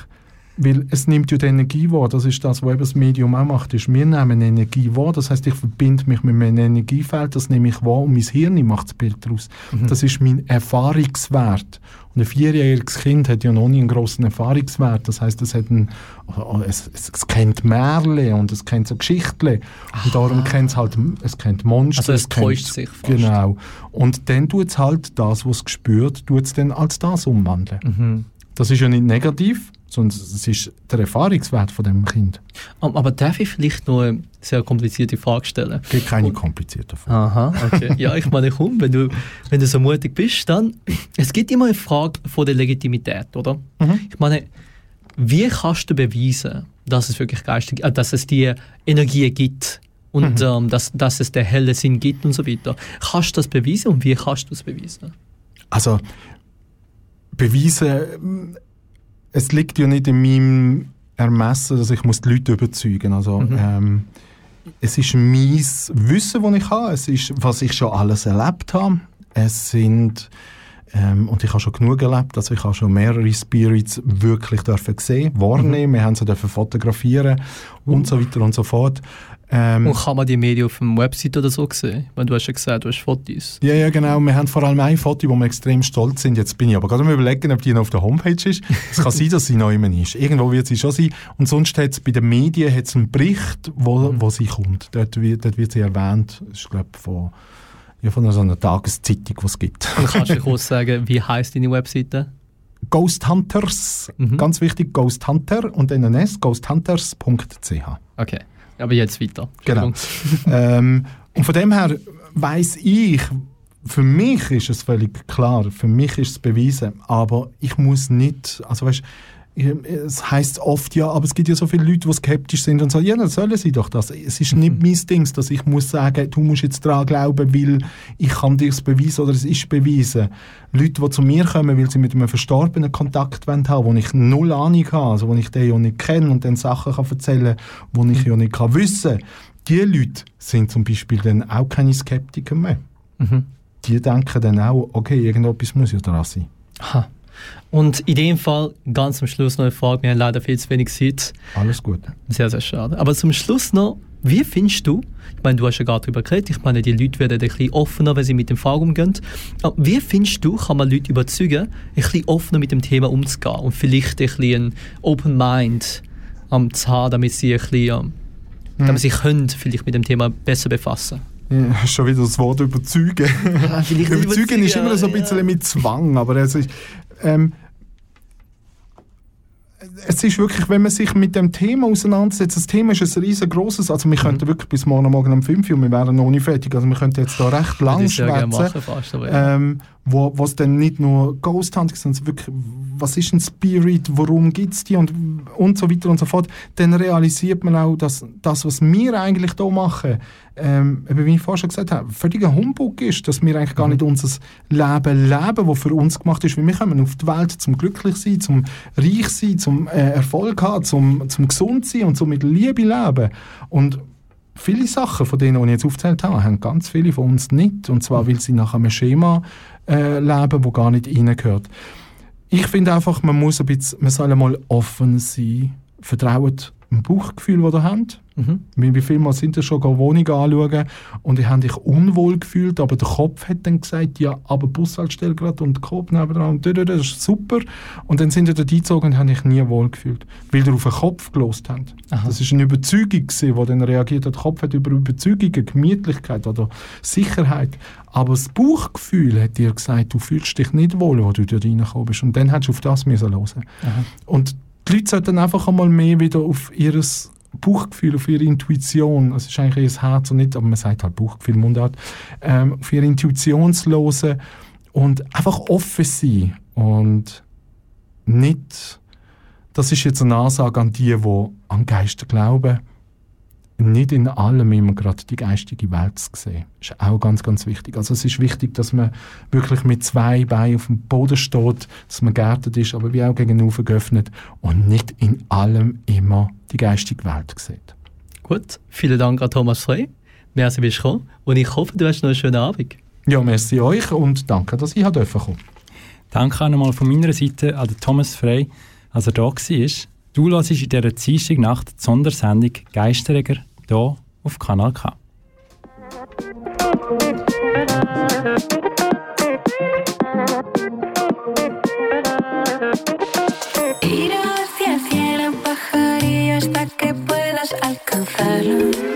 Speaker 4: Weil es nimmt ja die Energie wahr. Das ist das, was eben das Medium auch macht. Ist, wir nehmen Energie wahr. Das heißt, ich verbinde mich mit meinem Energiefeld, das nehme ich wahr und mein Hirn macht das Bild daraus. Das ist mein Erfahrungswert. Und ein vierjähriges Kind hat ja noch nie einen grossen Erfahrungswert. Das heißt, es, hat einen, oh, es, es, es kennt Märchen und es kennt so Geschichten. Und darum kennt es halt, es kennt Monster.
Speaker 2: Also es
Speaker 4: kennt-
Speaker 2: täuscht sich fast.
Speaker 4: Genau. Und dann tut es halt das, was es spürt, tut es dann als das umwandeln.
Speaker 2: Mhm.
Speaker 4: Das ist ja nicht negativ, sondern es ist der Erfahrungswert von dem Kind.
Speaker 2: Aber darf ich vielleicht noch eine sehr komplizierte Frage stellen?
Speaker 4: Es gibt keine komplizierten Fragen.
Speaker 2: Aha, okay. Ja, ich meine, komm, wenn du, wenn du so mutig bist, dann. Es gibt immer eine Frage von der Legitimität, oder? Ich meine, wie kannst du beweisen, dass es wirklich geistig, äh, dass es die Energie gibt und ähm, dass, dass es den hellen Sinn gibt und so weiter? Kannst du das beweisen und wie kannst du es beweisen?
Speaker 4: Also, beweisen, es liegt ja nicht in meinem Ermessen, dass ich muss die Leute überzeugen Also, ähm, es ist mein Wissen, das ich habe. Es ist, was ich schon alles erlebt habe. Es sind ähm, und ich habe schon genug erlebt, also ich habe schon mehrere Spirits wirklich dürfen sehen, wahrnehmen, wir haben sie dürfen fotografieren und so weiter und so fort. Ähm,
Speaker 2: Und kann man die Medien auf dem Website oder so sehen? Weil du hast ja gesagt, du hast Fotos.
Speaker 4: Ja, ja, genau. Wir haben vor allem ein Foto, wo wir extrem stolz sind. Jetzt bin ich aber gerade am überlegen, ob die noch auf der Homepage ist. Es kann sein, dass sie noch immer ist. Irgendwo wird sie schon sein. Und sonst hat es bei den Medien hat's einen Bericht, wo, wo sie kommt. Dort wird, dort wird sie erwähnt. Das ist, glaube von, ja, von so einer Tageszeitung, die es gibt.
Speaker 2: Und kannst du kurz sagen, wie heißt deine Webseite?
Speaker 4: Ghost Hunters,
Speaker 2: Mhm.
Speaker 4: ganz wichtig, Ghost Hunter und dann ein S, ghosthunters.ch.
Speaker 2: Okay. Aber jetzt weiter.
Speaker 4: Genau. Ähm, und von dem her weiß ich, für mich ist es völlig klar, für mich ist es bewiesen, aber ich muss nicht, also weißt, es heißt oft ja, aber es gibt ja so viele Leute, die skeptisch sind und sagen, ja, dann sollen sie doch das. Es ist nicht mein Ding, dass ich muss sagen, du musst jetzt daran glauben, weil ich kann dir es beweisen oder es ist bewiesen. Leute, die zu mir kommen, weil sie mit einem Verstorbenen Kontakt wollen haben, wo ich null Ahnung habe, also wo ich den ja nicht kenne und dann Sachen kann erzählen kann, die ich ja nicht kann wissen die Leute sind zum Beispiel dann auch keine Skeptiker mehr.
Speaker 2: Mhm.
Speaker 4: Die denken dann auch, okay, irgendetwas muss ja dran sein.
Speaker 2: Aha. Und in dem Fall ganz am Schluss noch eine Frage. Wir haben leider viel zu wenig Zeit.
Speaker 4: Alles gut.
Speaker 2: Sehr, sehr schade. Aber zum Schluss noch, wie findest du, ich meine, du hast ja gerade darüber geredet, ich meine, die Leute werden ein bisschen offener, wenn sie mit dem Fall umgehen. Aber wie findest du, kann man Leute überzeugen, ein bisschen offener mit dem Thema umzugehen und vielleicht ein bisschen ein Open Mind ähm, zu haben, damit sie ein bisschen, ähm, damit sie können vielleicht mit dem Thema besser befassen?
Speaker 4: Ja, schon wieder das Wort überzeugen.
Speaker 2: Ja, nicht
Speaker 4: überzeugen ist immer so ein
Speaker 2: ja.
Speaker 4: bisschen mit Zwang, aber es ist, ähm, es ist wirklich, wenn man sich mit dem Thema auseinandersetzt, das Thema ist ein riesengroßes, also wir könnten wirklich bis morgen Morgen um 5 Uhr und wir wären noch nicht fertig, also wir könnten jetzt da recht lang schwätzen.
Speaker 2: ja.
Speaker 4: ähm, wo was dann nicht nur Ghost Hunting, sondern wirklich, was ist ein Spirit, warum gibt es die und, und so weiter und so fort, dann realisiert man auch, dass das, was wir eigentlich hier machen, ähm, eben wie ich vorher schon gesagt habe, völliger Humbug ist, dass wir eigentlich gar nicht unser Leben leben, das für uns gemacht ist, weil wir kommen auf die Welt zum glücklich sein, zum reich sein, zum äh, Erfolg haben, zum, zum gesund sein und zum mit Liebe leben. Und viele Sachen von denen, die ich jetzt aufgezählt habe, haben ganz viele von uns nicht. Und zwar, weil sie nach einem Schema äh, leben, wo gar nicht reingehört. Ich finde einfach, man muss ein bisschen, man soll mal offen sein. Vertraut dem Bauchgefühl, das ihr habt.
Speaker 2: Mhm.
Speaker 4: Wie viele Mal sind ihr schon eine Wohnung anschauen und ihr habt euch unwohl gefühlt, aber der Kopf hat dann gesagt, ja, aber Bushaltestelle gerade und Kopf nebenan und das ist super. Und dann sind ihr dort eingezogen und habt euch nie wohl gefühlt, weil ihr auf den Kopf gelost habt.
Speaker 2: Aha.
Speaker 4: Das ist eine Überzeugung gewesen, die dann reagiert hat. Der Kopf hat über Überzeugungen, Gemütlichkeit oder Sicherheit. Aber das Bauchgefühl hat dir gesagt, du fühlst dich nicht wohl, wo du dort reingekommen bist. Und dann hättest du auf das müssen hören. Und die Leute sollten einfach einmal mehr wieder auf, ihres, Bauchgefühl, auf ihre Intuition, es ist eigentlich ihr Herz und nicht, aber man sagt halt Bauchgefühl, Mundart, ähm, auf ihre Intuition zu hören und einfach offen sein und nicht, das ist jetzt eine Ansage an die, die an Geister glauben, nicht in allem immer gerade die geistige Welt zu sehen. Das ist auch ganz, ganz wichtig. Also es ist wichtig, dass man wirklich mit zwei Beinen auf dem Boden steht, dass man geerdet ist, aber wie auch gegenüber geöffnet und nicht in allem immer die geistige Welt sieht.
Speaker 2: Gut, vielen Dank an Thomas Frey. Merci, bist du gekommen. Und ich hoffe, du hast noch einen schönen Abend.
Speaker 4: Ja, merci euch und danke, dass ich kommen durfte.
Speaker 6: Danke auch nochmal von meiner Seite an Thomas Frey, als er da war. Du hörst in dieser Dienstagnacht die Sondersendung Geistereger hier auf Kanal K.
Speaker 8: Ir hacia el cielo, pajarillo, hasta que puedas alcanzarlo.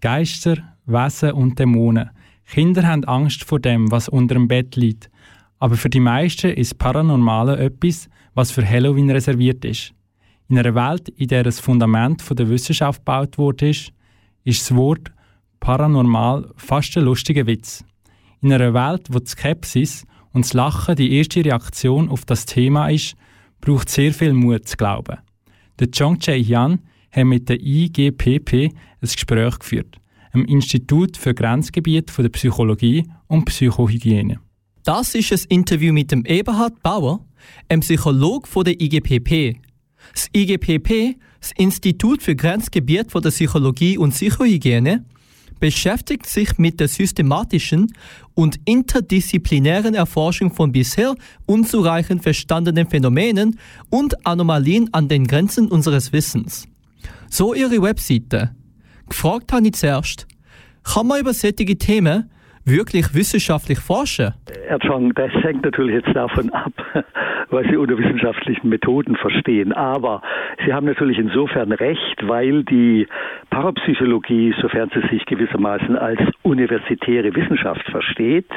Speaker 6: Geister, Wesen und Dämonen. Kinder haben Angst vor dem, was unter dem Bett liegt. Aber für die meisten ist Paranormale etwas, was für Halloween reserviert ist. In einer Welt, in der das Fundament der Wissenschaft gebaut wurde, ist, das Wort paranormal fast ein lustiger Witz. In einer Welt, wo die Skepsis und das Lachen die erste Reaktion auf das Thema ist, braucht sehr viel Mut zu glauben. Der Chong Chae-Hyun hat mit der IGPP ein Gespräch geführt, einem Institut für Grenzgebiet von der Psychologie und Psychohygiene.
Speaker 2: Das ist ein Interview mit dem Eberhard Bauer, einem Psychologe von der IGPP. Das IGPP, das Institut für Grenzgebiet von der Psychologie und Psychohygiene, beschäftigt sich mit der systematischen und interdisziplinären Erforschung von bisher unzureichend verstandenen Phänomenen und Anomalien an den Grenzen unseres Wissens. So ihre Webseite. Gefragt habe ich zuerst, kann man über solche Themen wirklich wissenschaftlich forschen?
Speaker 9: Herr Chong, das hängt natürlich jetzt davon ab, was Sie unter wissenschaftlichen Methoden verstehen. Aber Sie haben natürlich insofern recht, weil die Parapsychologie, sofern sie sich gewissermaßen als universitäre Wissenschaft versteht,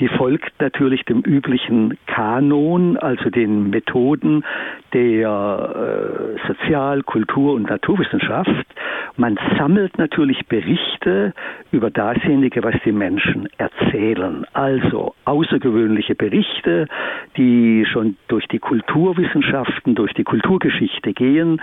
Speaker 9: die folgt natürlich dem üblichen Kanon, also den Methoden der äh, Sozial-, Kultur- und Naturwissenschaft. Man sammelt natürlich Berichte über dasjenige, was die Menschen erzählen. Also außergewöhnliche Berichte, die schon durch die Kulturwissenschaften, durch die Kulturgeschichte gehen.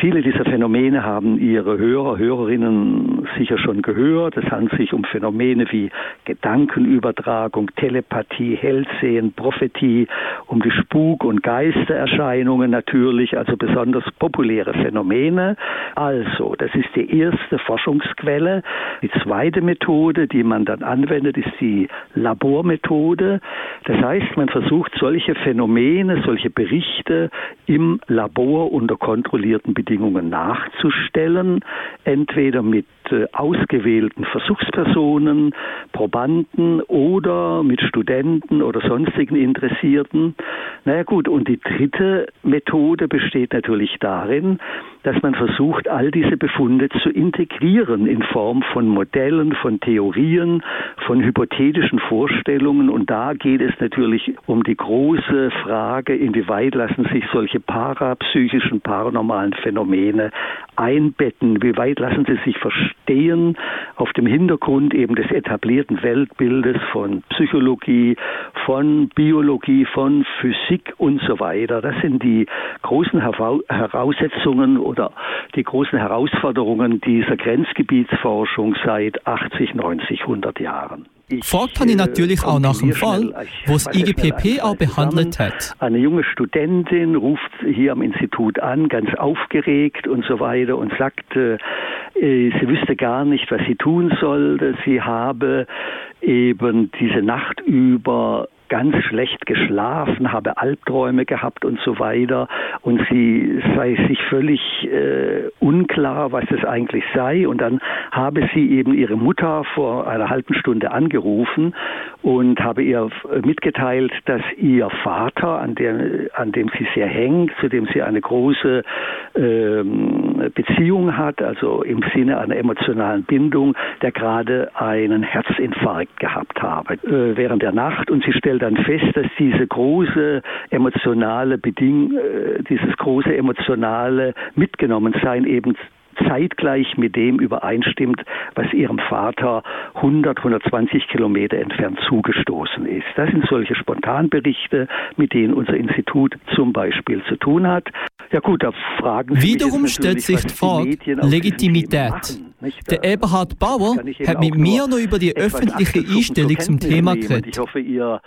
Speaker 9: Viele dieser Phänomene haben Ihre Hörer, Hörerinnen sicher schon gehört. Es handelt sich um Phänomene wie Gedankenübertragung, Telepathie, Hellsehen, Prophetie, um die Spuk- und Geistererscheinungen natürlich, also besonders populäre Phänomene. Also, das ist die erste Forschungsquelle. Die zweite Methode, die man dann anwendet, ist die Labormethode. Das heißt, man versucht solche Phänomene, solche Berichte im Labor unter kontrollierten Bedingungen nachzustellen, entweder mit ausgewählten Versuchspersonen, Probanden oder mit Studenten oder sonstigen Interessierten. Naja gut, und die dritte Methode besteht natürlich darin, dass man versucht, all diese Befunde zu integrieren in Form von Modellen, von Theorien, von hypothetischen Vorstellungen. Und da geht es natürlich um die große Frage, inwieweit lassen sich solche parapsychischen, paranormalen Phänomene einbetten, wie weit lassen sie sich verstehen auf dem Hintergrund eben des etablierten Weltbildes von Psychologie, von Biologie, von Physik und so weiter. Das sind die großen Heraussetzungen oder die großen Herausforderungen dieser Grenzgebietsforschung seit 80, 90, 100 Jahren.
Speaker 2: Fragt habe ich
Speaker 9: äh,
Speaker 2: natürlich auch nach dem Fall, wo das IGPP auch behandelt hat.
Speaker 9: Eine junge Studentin ruft hier am Institut an, ganz aufgeregt und so weiter und sagt, äh, äh, sie wüsste gar nicht, was sie tun sollte. Sie habe eben diese Nacht über ganz schlecht geschlafen, habe Albträume gehabt und so weiter. Und sie sei sich völlig äh, unklar, was es eigentlich sei. Und dann habe sie eben ihre Mutter vor einer halben Stunde angerufen und habe ihr mitgeteilt, dass ihr Vater, an dem, an dem sie sehr hängt, zu dem sie eine große ähm, Beziehung hat, also im Sinne einer emotionalen Bindung, der gerade einen Herzinfarkt gehabt habe äh, während der Nacht. Und sie stellt dann fest, dass diese große emotionale Beding, äh, dieses große emotionale Mitgenommensein eben zeitgleich mit dem übereinstimmt, was ihrem Vater 100, 120 Kilometer entfernt zugestoßen ist. Das sind solche Spontanberichte, mit denen unser Institut zum Beispiel zu tun hat. Ja gut, da fragen Sie
Speaker 2: Wiederum stellt sich die Frage Legitimität.
Speaker 9: Machen?
Speaker 2: Der Eberhard Bauer hat mit mir
Speaker 9: nur
Speaker 2: noch über die öffentliche Einstellung zum Thema geredet.
Speaker 9: Ich hoffe, Ihr,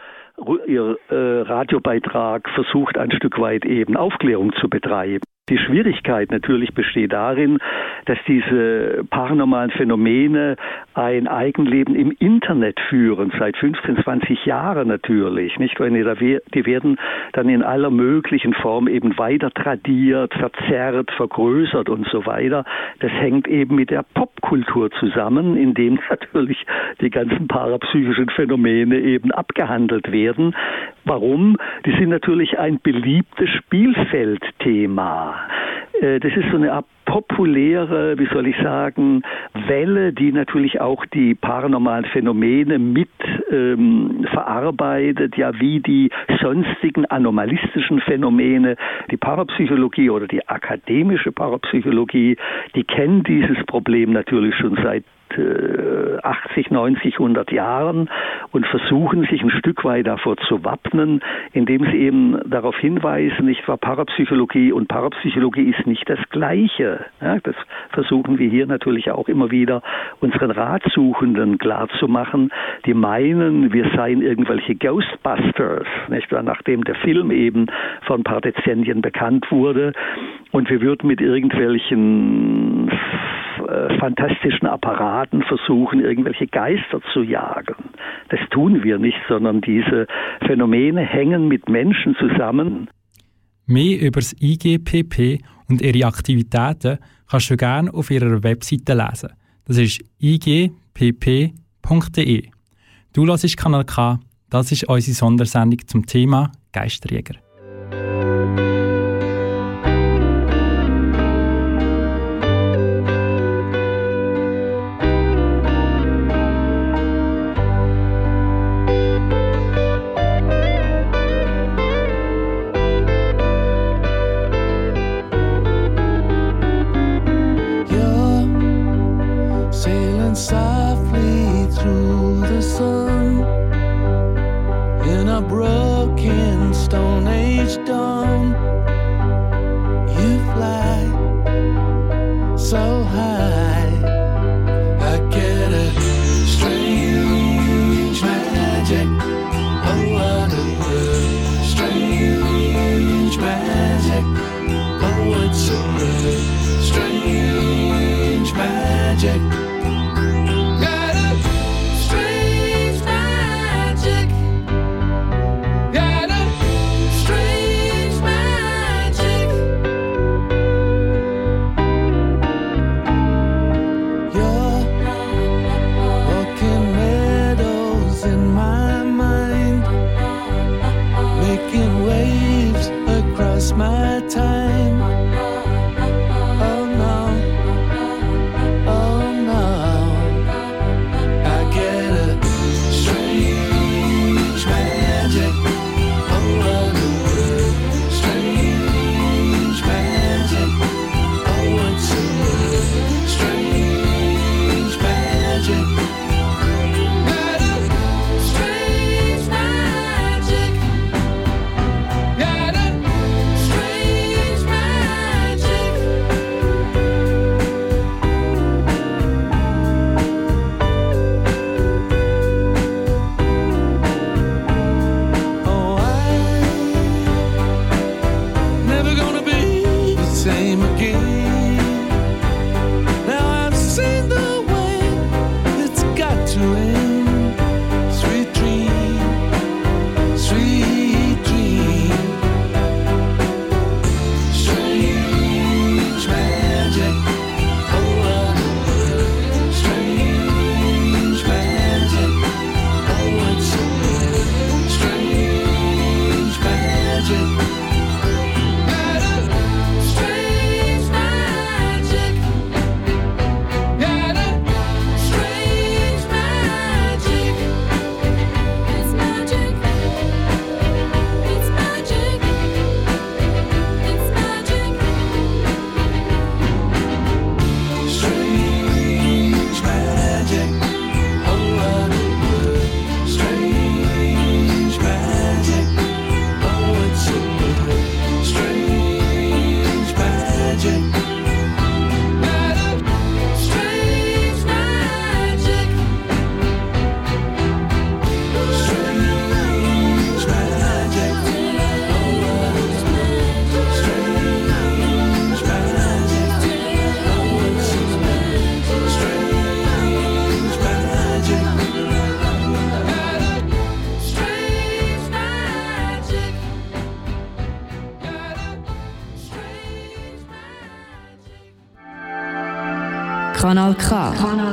Speaker 9: Ihr äh, Radiobeitrag versucht ein Stück weit eben Aufklärung zu betreiben. Die Schwierigkeit natürlich besteht darin, dass diese paranormalen Phänomene ein Eigenleben im Internet führen, seit 15, 20 Jahren natürlich, nicht? Die werden dann in aller möglichen Form eben weiter tradiert, verzerrt, vergrößert und so weiter. Das hängt eben mit der Popkultur zusammen, in dem natürlich die ganzen parapsychischen Phänomene eben abgehandelt werden. Warum? Die sind natürlich ein beliebtes Spielfeldthema. Äh, Das ist so eine Art populäre, wie soll ich sagen, Welle, die natürlich auch die paranormalen Phänomene mit ähm, verarbeitet, ja wie die sonstigen anomalistischen Phänomene. Die Parapsychologie oder die akademische Parapsychologie, die kennen dieses Problem natürlich schon seit äh, 80, 90, 100 Jahren und versuchen sich ein Stück weit davor zu wappnen, indem sie eben darauf hinweisen, nicht wahr, Parapsychologie und Parapsychologie ist nicht das Gleiche. Ja, das versuchen wir hier natürlich auch immer wieder unseren Ratsuchenden klarzumachen, die meinen, wir seien irgendwelche Ghostbusters, nicht wahr, nachdem der Film eben vor ein paar Dezennien bekannt wurde und wir würden mit irgendwelchen äh, fantastischen Apparaten versuchen, irgendwelche Geister zu jagen. Das tun wir nicht, sondern diese Phänomene hängen mit Menschen zusammen.
Speaker 6: Mehr über das IGPP und ihre Aktivitäten kannst du gerne auf ihrer Webseite lesen. Das ist igpp.de.
Speaker 10: Du hörst Kanal K. Das ist unsere Sondersendung zum Thema Geisterjäger.
Speaker 11: Kanal K.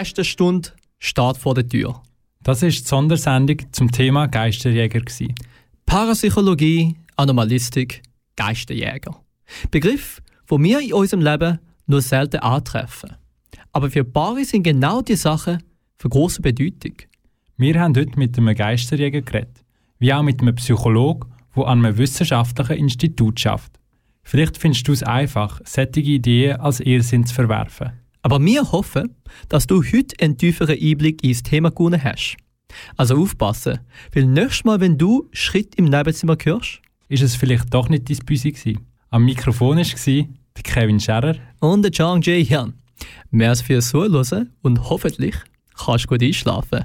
Speaker 12: Geisterstunde steht vor der Tür.
Speaker 6: Das ist die Sondersendung zum Thema Geisterjäger. Gewesen.
Speaker 12: Parapsychologie, Anomalistik, Geisterjäger. Begriff, wo wir in unserem Leben nur selten antreffen. Aber für Paare sind genau die Sachen von grosser Bedeutung.
Speaker 6: Wir haben heute mit einem Geisterjäger geredet, wie auch mit einem Psychologen, der an einem wissenschaftlichen Institut schafft. Vielleicht findest du es einfach, solche Ideen als Irrsinn zu verwerfen.
Speaker 12: Aber wir hoffen, dass du heute einen tieferen Einblick ins Thema gewonnen hast. Also aufpassen, weil nächstes Mal, wenn du Schritt im Nebenzimmer hörst
Speaker 6: Ist es vielleicht doch nicht dein Büsi gewesen? Am Mikrofon war der Kevin Scherer.
Speaker 12: und der Chang Jae Hyun. Merci fürs Zuhören und hoffentlich kannst du gut einschlafen.